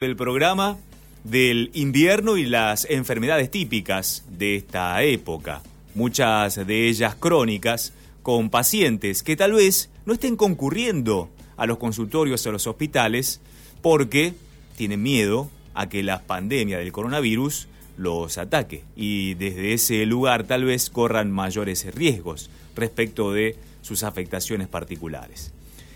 del programa del invierno y las enfermedades típicas de esta época, muchas de ellas crónicas, con pacientes que tal vez no estén concurriendo a los consultorios o a los hospitales porque tienen miedo a que la pandemia del coronavirus los ataque y desde ese lugar tal vez corran mayores riesgos respecto de sus afectaciones particulares.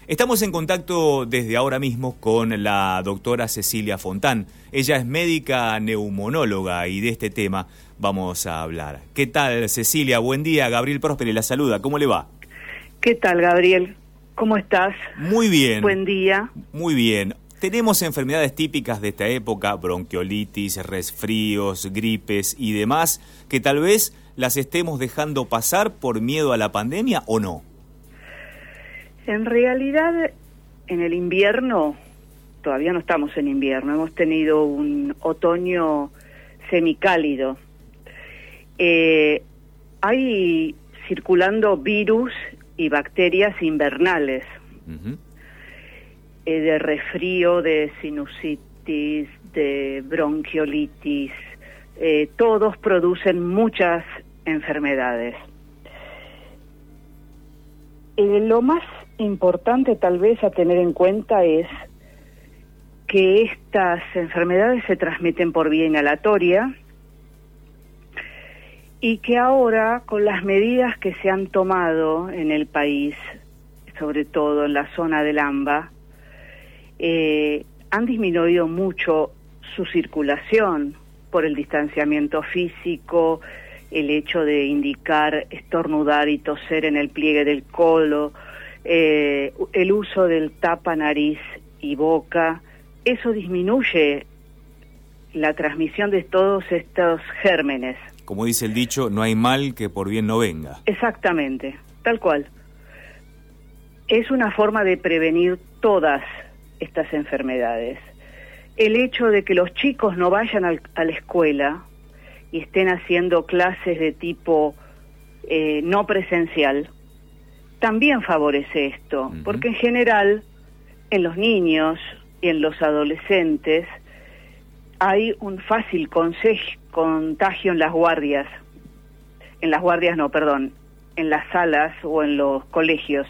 Estamos en contacto desde ahora mismo con la doctora Cecilia Fontán. Ella es médica neumonóloga y de este tema vamos a hablar. ¿Qué tal, Cecilia? Buen día. Gabriel Prósperi la saluda. ¿Cómo le va? ¿Qué tal, Gabriel? ¿Cómo estás? Muy bien. Buen día. Muy bien. Tenemos enfermedades típicas de esta época, bronquiolitis, resfríos, gripes y demás, que tal vez las estemos dejando pasar por miedo a la pandemia o no. En realidad, en el invierno, todavía no estamos en invierno, hemos tenido un otoño semicálido. Eh, hay circulando virus y bacterias invernales, eh, de resfrío, de sinusitis, de bronquiolitis, eh, todos producen muchas enfermedades. lo más importante tal vez a tener en cuenta es que estas enfermedades se transmiten por vía inhalatoria y que ahora con las medidas que se han tomado en el país, sobre todo en la zona del AMBA, eh, han disminuido mucho su circulación por el distanciamiento físico, el hecho de indicar estornudar y toser en el pliegue del colo, eh, el uso del tapa nariz y boca, eso disminuye la transmisión de todos estos gérmenes. Como dice el dicho, no hay mal que por bien no venga. Exactamente, tal cual. Es una forma de prevenir todas estas enfermedades. El hecho de que los chicos no vayan a la escuela y estén haciendo clases de tipo eh, no presencial, también favorece esto, porque en general en los niños y en los adolescentes hay un fácil contagio en las guardias, en las guardias no, perdón, en las salas o en los colegios.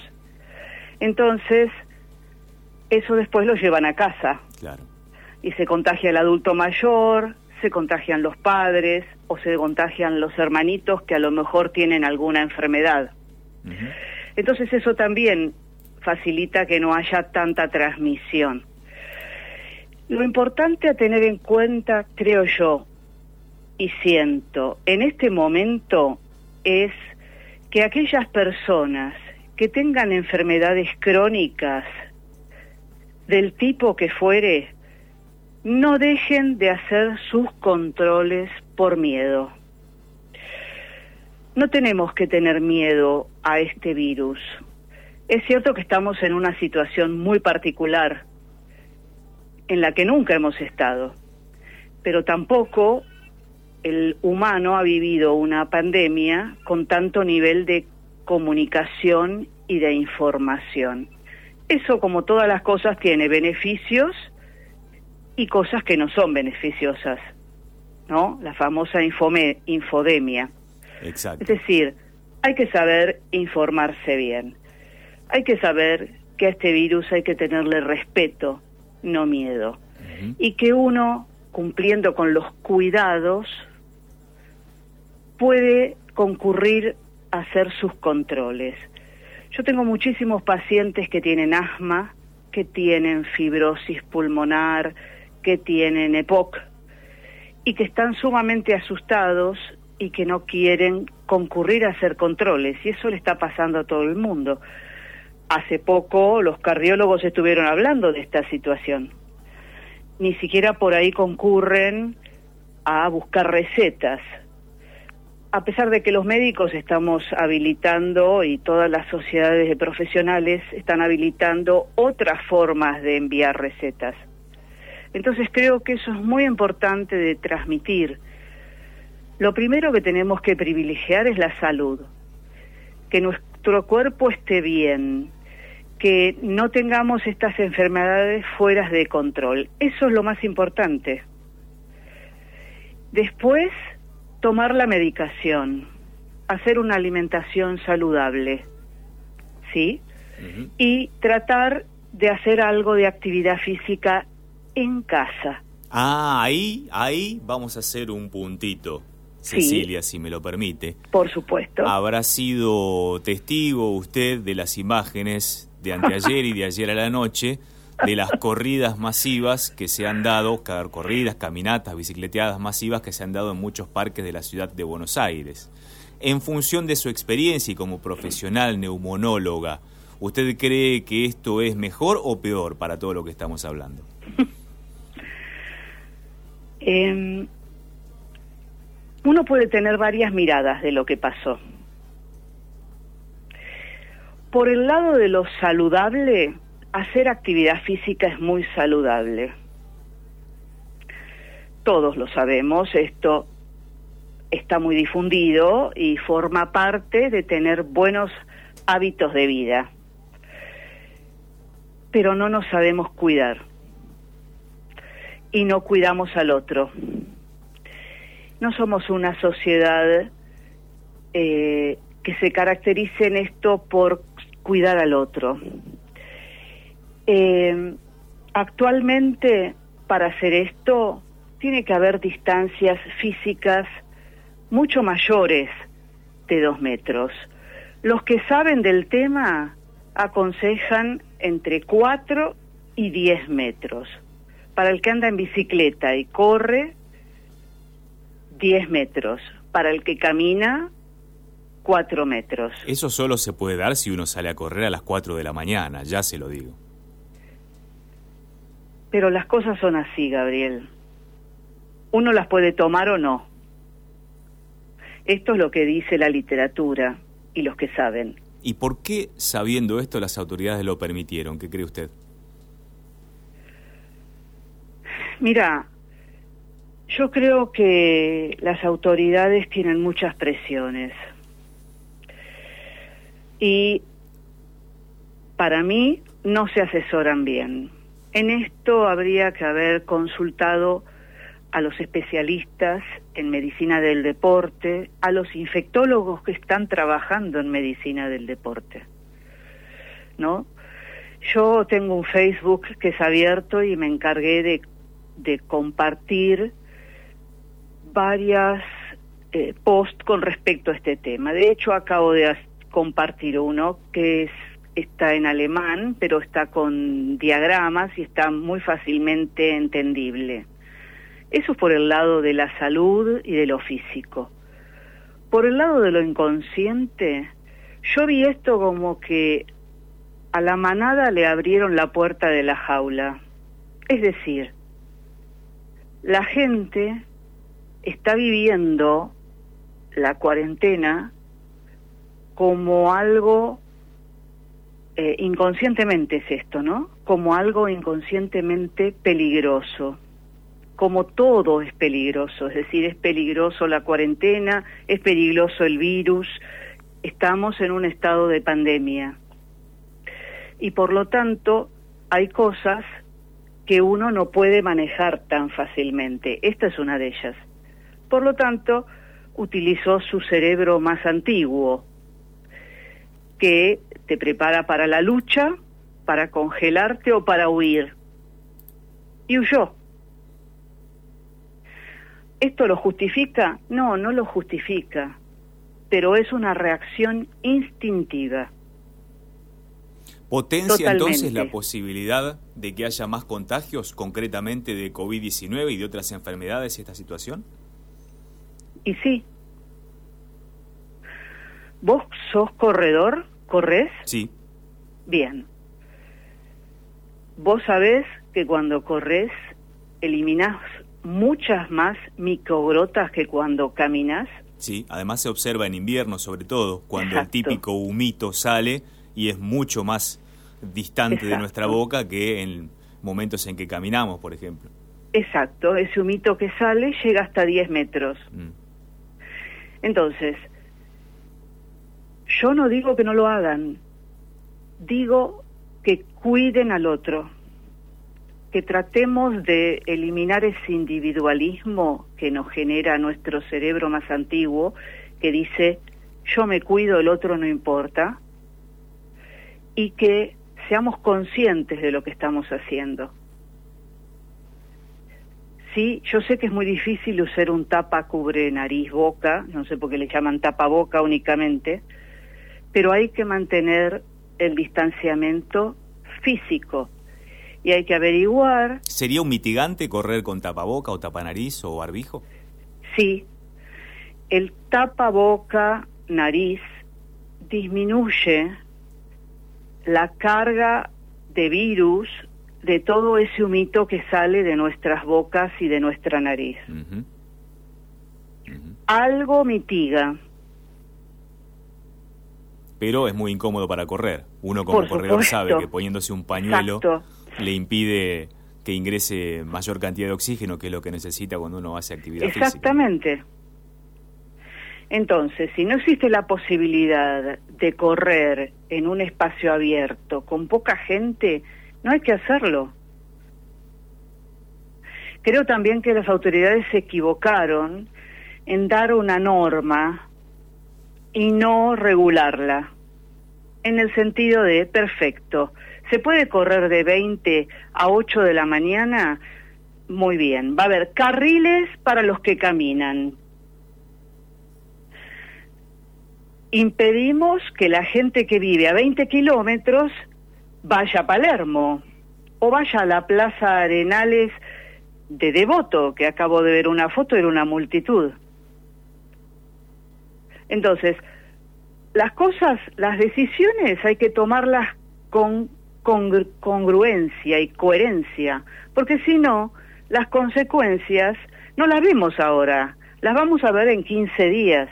Entonces, eso después lo llevan a casa. Claro. Y se contagia el adulto mayor, se contagian los padres o se contagian los hermanitos que a lo mejor tienen alguna enfermedad. Entonces eso también facilita que no haya tanta transmisión. Lo importante a tener en cuenta, creo yo, y siento, en este momento es que aquellas personas que tengan enfermedades crónicas del tipo que fuere, no dejen de hacer sus controles por miedo. No tenemos que tener miedo a este virus. Es cierto que estamos en una situación muy particular en la que nunca hemos estado, pero tampoco el humano ha vivido una pandemia con tanto nivel de comunicación y de información. Eso, como todas las cosas, tiene beneficios y cosas que no son beneficiosas, ¿no? La famosa infodemia. Es decir, hay que saber informarse bien. Hay que saber que a este virus hay que tenerle respeto, no miedo. Y que uno, cumpliendo con los cuidados, puede concurrir a hacer sus controles. Yo tengo muchísimos pacientes que tienen asma, que tienen fibrosis pulmonar, que tienen EPOC y que están sumamente asustados y que no quieren concurrir a hacer controles y eso le está pasando a todo el mundo. Hace poco los cardiólogos estuvieron hablando de esta situación. Ni siquiera por ahí concurren a buscar recetas. A pesar de que los médicos estamos habilitando y todas las sociedades de profesionales están habilitando otras formas de enviar recetas. Entonces creo que eso es muy importante de transmitir lo primero que tenemos que privilegiar es la salud, que nuestro cuerpo esté bien, que no tengamos estas enfermedades fuera de control. Eso es lo más importante. Después, tomar la medicación, hacer una alimentación saludable, ¿sí? Y tratar de hacer algo de actividad física en casa. Ah, ahí, ahí vamos a hacer un puntito. Cecilia, si me lo permite. Por supuesto. Habrá sido testigo usted de las imágenes de anteayer y de ayer a la noche de las corridas masivas que se han dado, corridas, caminatas, bicicleteadas masivas que se han dado en muchos parques de la ciudad de Buenos Aires. En función de su experiencia y como profesional neumonóloga, ¿usted cree que esto es mejor o peor para todo lo que estamos hablando? eh, uno puede tener varias miradas de lo que pasó. Por el lado de lo saludable, hacer actividad física es muy saludable. Todos lo sabemos, esto está muy difundido y forma parte de tener buenos hábitos de vida. Pero no nos sabemos cuidar y no cuidamos al otro no somos una sociedad eh, que se caracterice en esto por cuidar al otro. Eh, actualmente, para hacer esto, tiene que haber distancias físicas mucho mayores de dos metros. Los que saben del tema aconsejan entre cuatro y diez metros. Para el que anda en bicicleta y corre, 10 metros. Para el que camina, 4 metros. Eso solo se puede dar si uno sale a correr a las 4 de la mañana, ya se lo digo. Pero las cosas son así, Gabriel. Uno las puede tomar o no. Esto es lo que dice la literatura y los que saben. ¿Y por qué, sabiendo esto, las autoridades lo permitieron? ¿Qué cree usted? Mira, yo creo que las autoridades tienen muchas presiones. Y para mí no se asesoran bien. En esto habría que haber consultado a los especialistas en medicina del deporte, a los infectólogos que están trabajando en medicina del deporte. ¿No? Yo tengo un Facebook que es abierto y me encargué de, de compartir varias eh, posts con respecto a este tema. De hecho, acabo de compartir uno que es, está en alemán, pero está con diagramas y está muy fácilmente entendible. Eso es por el lado de la salud y de lo físico. Por el lado de lo inconsciente, yo vi esto como que a la manada le abrieron la puerta de la jaula. Es decir, la gente está viviendo la cuarentena como algo eh, inconscientemente es esto, ¿no? Como algo inconscientemente peligroso, como todo es peligroso, es decir, es peligroso la cuarentena, es peligroso el virus, estamos en un estado de pandemia. Y por lo tanto, hay cosas que uno no puede manejar tan fácilmente. Esta es una de ellas. Por lo tanto, utilizó su cerebro más antiguo, que te prepara para la lucha, para congelarte o para huir. Y huyó. ¿Esto lo justifica? No, no lo justifica, pero es una reacción instintiva. ¿Potencia entonces la posibilidad de que haya más contagios, concretamente de COVID-19 y de otras enfermedades esta situación? Y sí. ¿Vos sos corredor? ¿Corres? Sí. Bien. Vos sabés que cuando corres eliminás muchas más microgrotas que cuando caminas. Sí, además se observa en invierno sobre todo, cuando el típico humito sale y es mucho más distante de nuestra boca que en momentos en que caminamos, por ejemplo. Exacto, ese humito que sale llega hasta 10 metros. Mm. Entonces, yo no digo que no lo hagan, digo cuiden al otro, que tratemos de eliminar ese individualismo que nos genera nuestro cerebro más antiguo, que dice, yo me cuido, el otro no importa, y que seamos conscientes de lo que estamos haciendo. Sí, yo sé que es muy difícil usar un tapa cubre nariz boca, no sé por qué le llaman tapa boca únicamente, pero hay que mantener el distanciamiento físico y hay que averiguar. ¿Sería un mitigante correr con tapaboca o tapanariz o barbijo? Sí, el tapaboca nariz disminuye la carga de virus de todo ese humito que sale de nuestras bocas y de nuestra nariz. Algo mitiga. Pero es muy incómodo para correr. Uno como corredor sabe que poniéndose un pañuelo le impide que ingrese mayor cantidad de oxígeno, que es lo que necesita cuando uno hace actividad Exactamente. Entonces, si no existe la posibilidad de correr en un espacio abierto con poca gente, no hay que hacerlo. Creo también que las autoridades se equivocaron en dar una norma y no regularla, en el sentido de, perfecto, ¿se puede correr de 20 a 8 de la mañana? Muy bien, va a haber carriles para los que caminan, impedimos que la gente que vive a 20 kilómetros vaya a Palermo o vaya a la Plaza Arenales de Devoto, que acabo de ver una foto, era una multitud. Entonces, las cosas, las decisiones hay que tomarlas con congruencia y coherencia, porque si no, las consecuencias no las vemos ahora, las vamos a ver en 15 días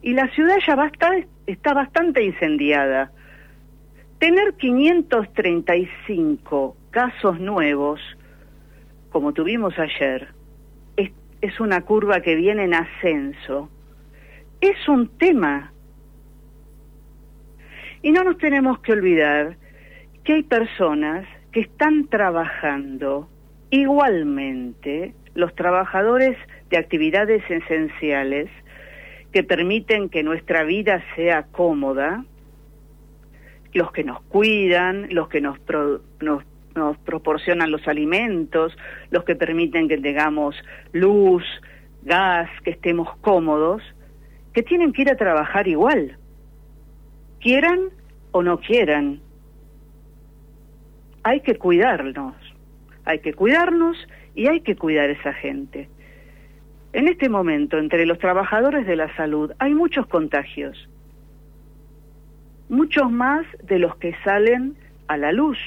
y la ciudad ya va está bastante incendiada. Tener 535 casos nuevos, como tuvimos ayer, es, una curva que viene en ascenso. Es un tema. Y no nos tenemos que olvidar que hay personas que están trabajando igualmente, los trabajadores de actividades esenciales, que permiten que nuestra vida sea cómoda, los que nos cuidan, los que nos, nos, nos proporcionan los alimentos, los que permiten que tengamos luz, gas, que estemos cómodos, que tienen que ir a trabajar igual, quieran o no quieran. Hay que cuidarnos, hay que cuidarnos y hay que cuidar a esa gente. En este momento, entre los trabajadores de la salud, hay muchos contagios, muchos más de los que salen a la luz.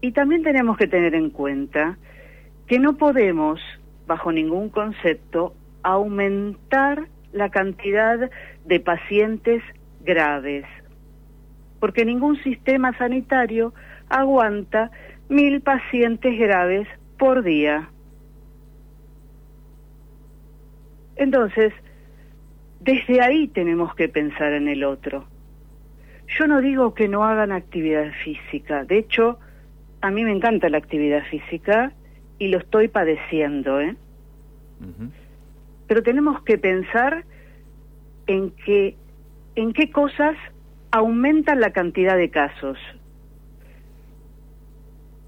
Y también tenemos que tener en cuenta que no podemos, bajo ningún concepto, aumentar la cantidad de pacientes graves, porque ningún sistema sanitario aguanta mil pacientes graves por día. Entonces, desde ahí tenemos que pensar en el otro. Yo no digo que no hagan actividad física, de hecho, a mí me encanta la actividad física y lo estoy padeciendo, ¿eh? Pero tenemos que pensar en que en qué cosas aumentan la cantidad de casos.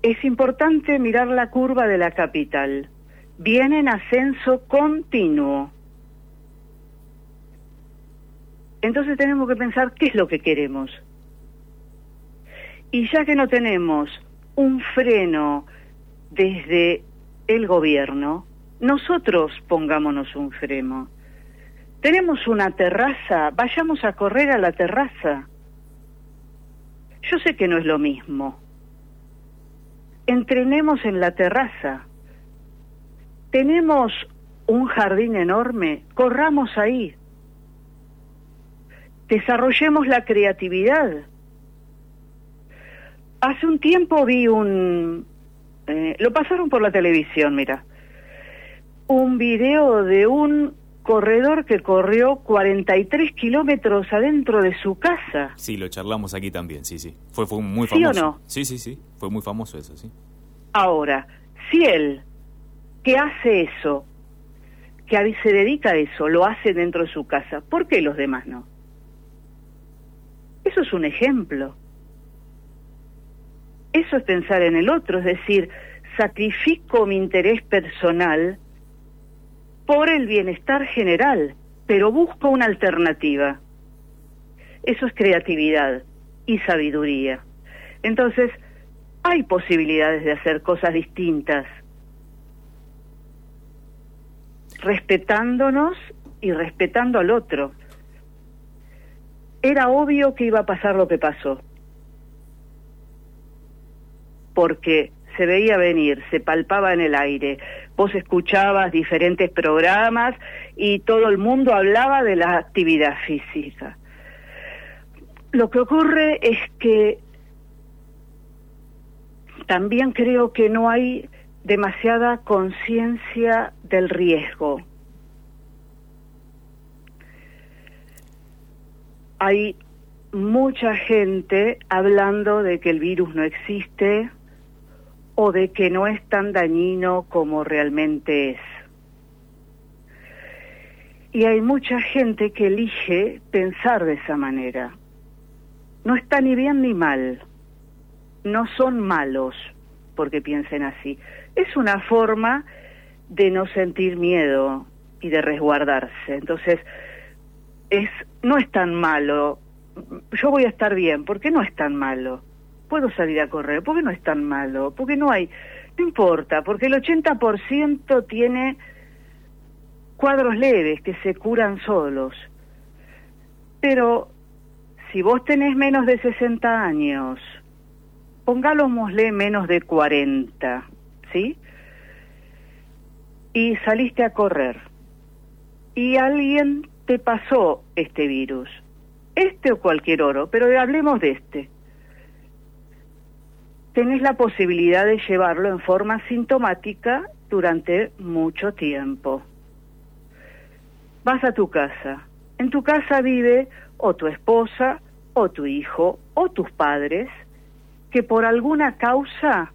Es importante mirar la curva de la capital. Viene en ascenso continuo. Entonces tenemos que pensar qué es lo que queremos. Y ya que no tenemos un freno desde el gobierno, nosotros pongámonos un freno. Tenemos una terraza, vayamos a correr a la terraza. Yo sé que no es lo mismo. Entrenemos en la terraza. Tenemos un jardín enorme, corramos ahí desarrollemos la creatividad. Hace un tiempo vi un... Eh, lo pasaron por la televisión, mira. Un video de un corredor que corrió 43 kilómetros adentro de su casa. Sí, lo charlamos aquí también, sí, sí. Fue, fue muy famoso. ¿Sí o no? Sí, sí, sí. Fue muy famoso eso, sí. Ahora, si él, que hace eso, que se dedica a eso, lo hace dentro de su casa, ¿por qué los demás no? Eso es un ejemplo. Eso es pensar en el otro, es decir, sacrifico mi interés personal por el bienestar general, pero busco una alternativa. Eso es creatividad y sabiduría. Entonces, hay posibilidades de hacer cosas distintas, respetándonos y respetando al otro. Era obvio que iba a pasar lo que pasó, porque se veía venir, se palpaba en el aire. Vos escuchabas diferentes programas y todo el mundo hablaba de la actividad física. Lo que ocurre es que también creo que no hay demasiada conciencia del riesgo. Hay mucha gente hablando de que el virus no existe o de que no es tan dañino como realmente es. Y hay mucha gente que elige pensar de esa manera. No está ni bien ni mal. No son malos porque piensen así. Es una forma de no sentir miedo y de resguardarse. Entonces, es no es tan malo. Yo voy a estar bien, porque no es tan malo. Puedo salir a correr, porque no es tan malo, porque no hay no importa, porque el 80% tiene cuadros leves que se curan solos. Pero si vos tenés menos de 60 años, pongámosle menos de 40, ¿sí? Y saliste a correr y alguien te pasó este virus, este o cualquier oro, pero hablemos de este. Tenés la posibilidad de llevarlo en forma sintomática durante mucho tiempo. Vas a tu casa. En tu casa vive o tu esposa, o tu hijo, o tus padres, que por alguna causa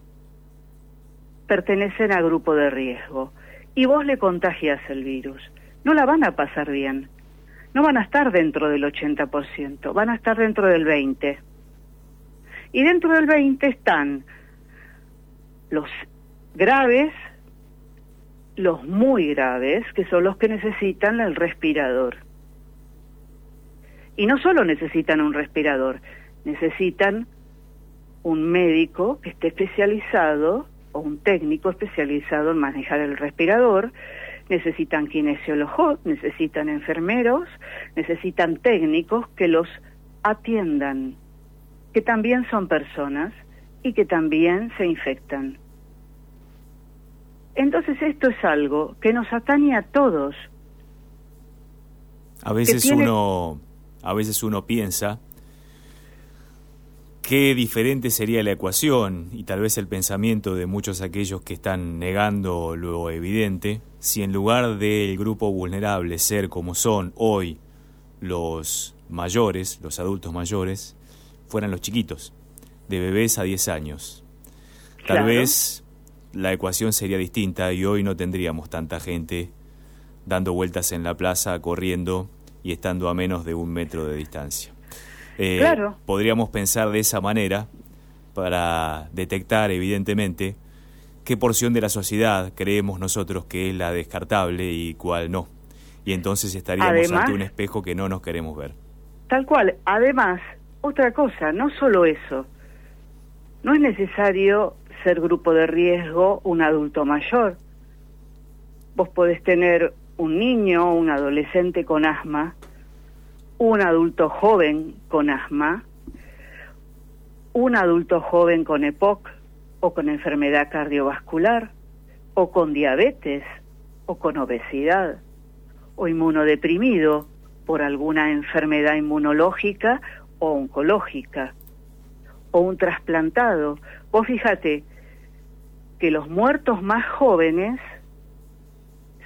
pertenecen a grupo de riesgo y vos le contagias el virus. No la van a pasar bien. No van a estar dentro del 80%, van a estar dentro del 20%. Y dentro del 20% están los graves, los muy graves, que son los que necesitan el respirador. Y no solo necesitan un respirador, necesitan un médico que esté especializado o un técnico especializado en manejar el respirador, necesitan kinesiólogos, necesitan enfermeros, necesitan técnicos que los atiendan, que también son personas y que también se infectan. Entonces esto es algo que nos atañe a todos. A veces uno a veces uno piensa qué diferente sería la ecuación y tal vez el pensamiento de muchos aquellos que están negando lo evidente si en lugar del grupo vulnerable ser como son hoy los mayores, los adultos mayores, fueran los chiquitos, de bebés a 10 años. Tal vez la ecuación sería distinta y hoy no tendríamos tanta gente dando vueltas en la plaza, corriendo y estando a menos de un metro de distancia. Eh, claro. Podríamos pensar de esa manera para detectar, evidentemente, qué porción de la sociedad creemos nosotros que es la descartable y cuál no. Y entonces estaríamos ante un espejo que no nos queremos ver. Tal cual. Además, otra cosa, no solo eso. No es necesario ser grupo de riesgo un adulto mayor. Vos podés tener un niño o un adolescente con asma un adulto joven con asma, un adulto joven con EPOC o con enfermedad cardiovascular o con diabetes o con obesidad o inmunodeprimido por alguna enfermedad inmunológica o oncológica o un trasplantado. Vos fíjate que los muertos más jóvenes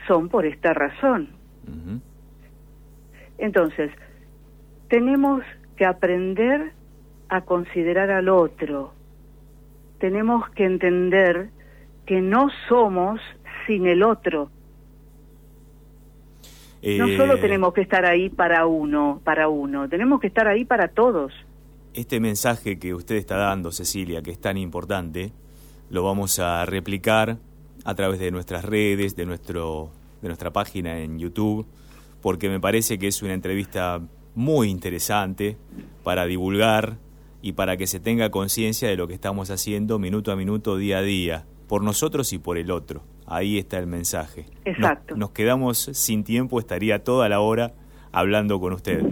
son por esta razón, Entonces, tenemos que aprender a considerar al otro. Tenemos que entender que no somos sin el otro. no solo eh, tenemos que estar ahí para uno, para uno, tenemos que estar ahí para todos. Este mensaje que usted está dando, Cecilia, que es tan importante, lo vamos a replicar a través de nuestras redes, de nuestro de nuestra página en YouTube, porque me parece que es una entrevista muy interesante para divulgar y para que se tenga conciencia de lo que estamos haciendo minuto a minuto, día a día, por nosotros y por el otro. Ahí está el mensaje. Exacto. Nos, quedamos sin tiempo, estaría toda la hora hablando con usted,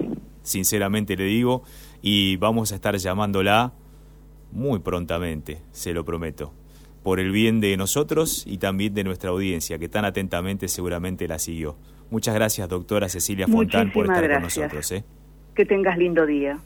sinceramente le digo, y vamos a estar llamándola muy prontamente, se lo prometo, por el bien de nosotros y también de nuestra audiencia, que tan atentamente seguramente la siguió. Muchas gracias, doctora Cecilia Fontán, por estar con nosotros. ¿eh? Que tengas lindo día.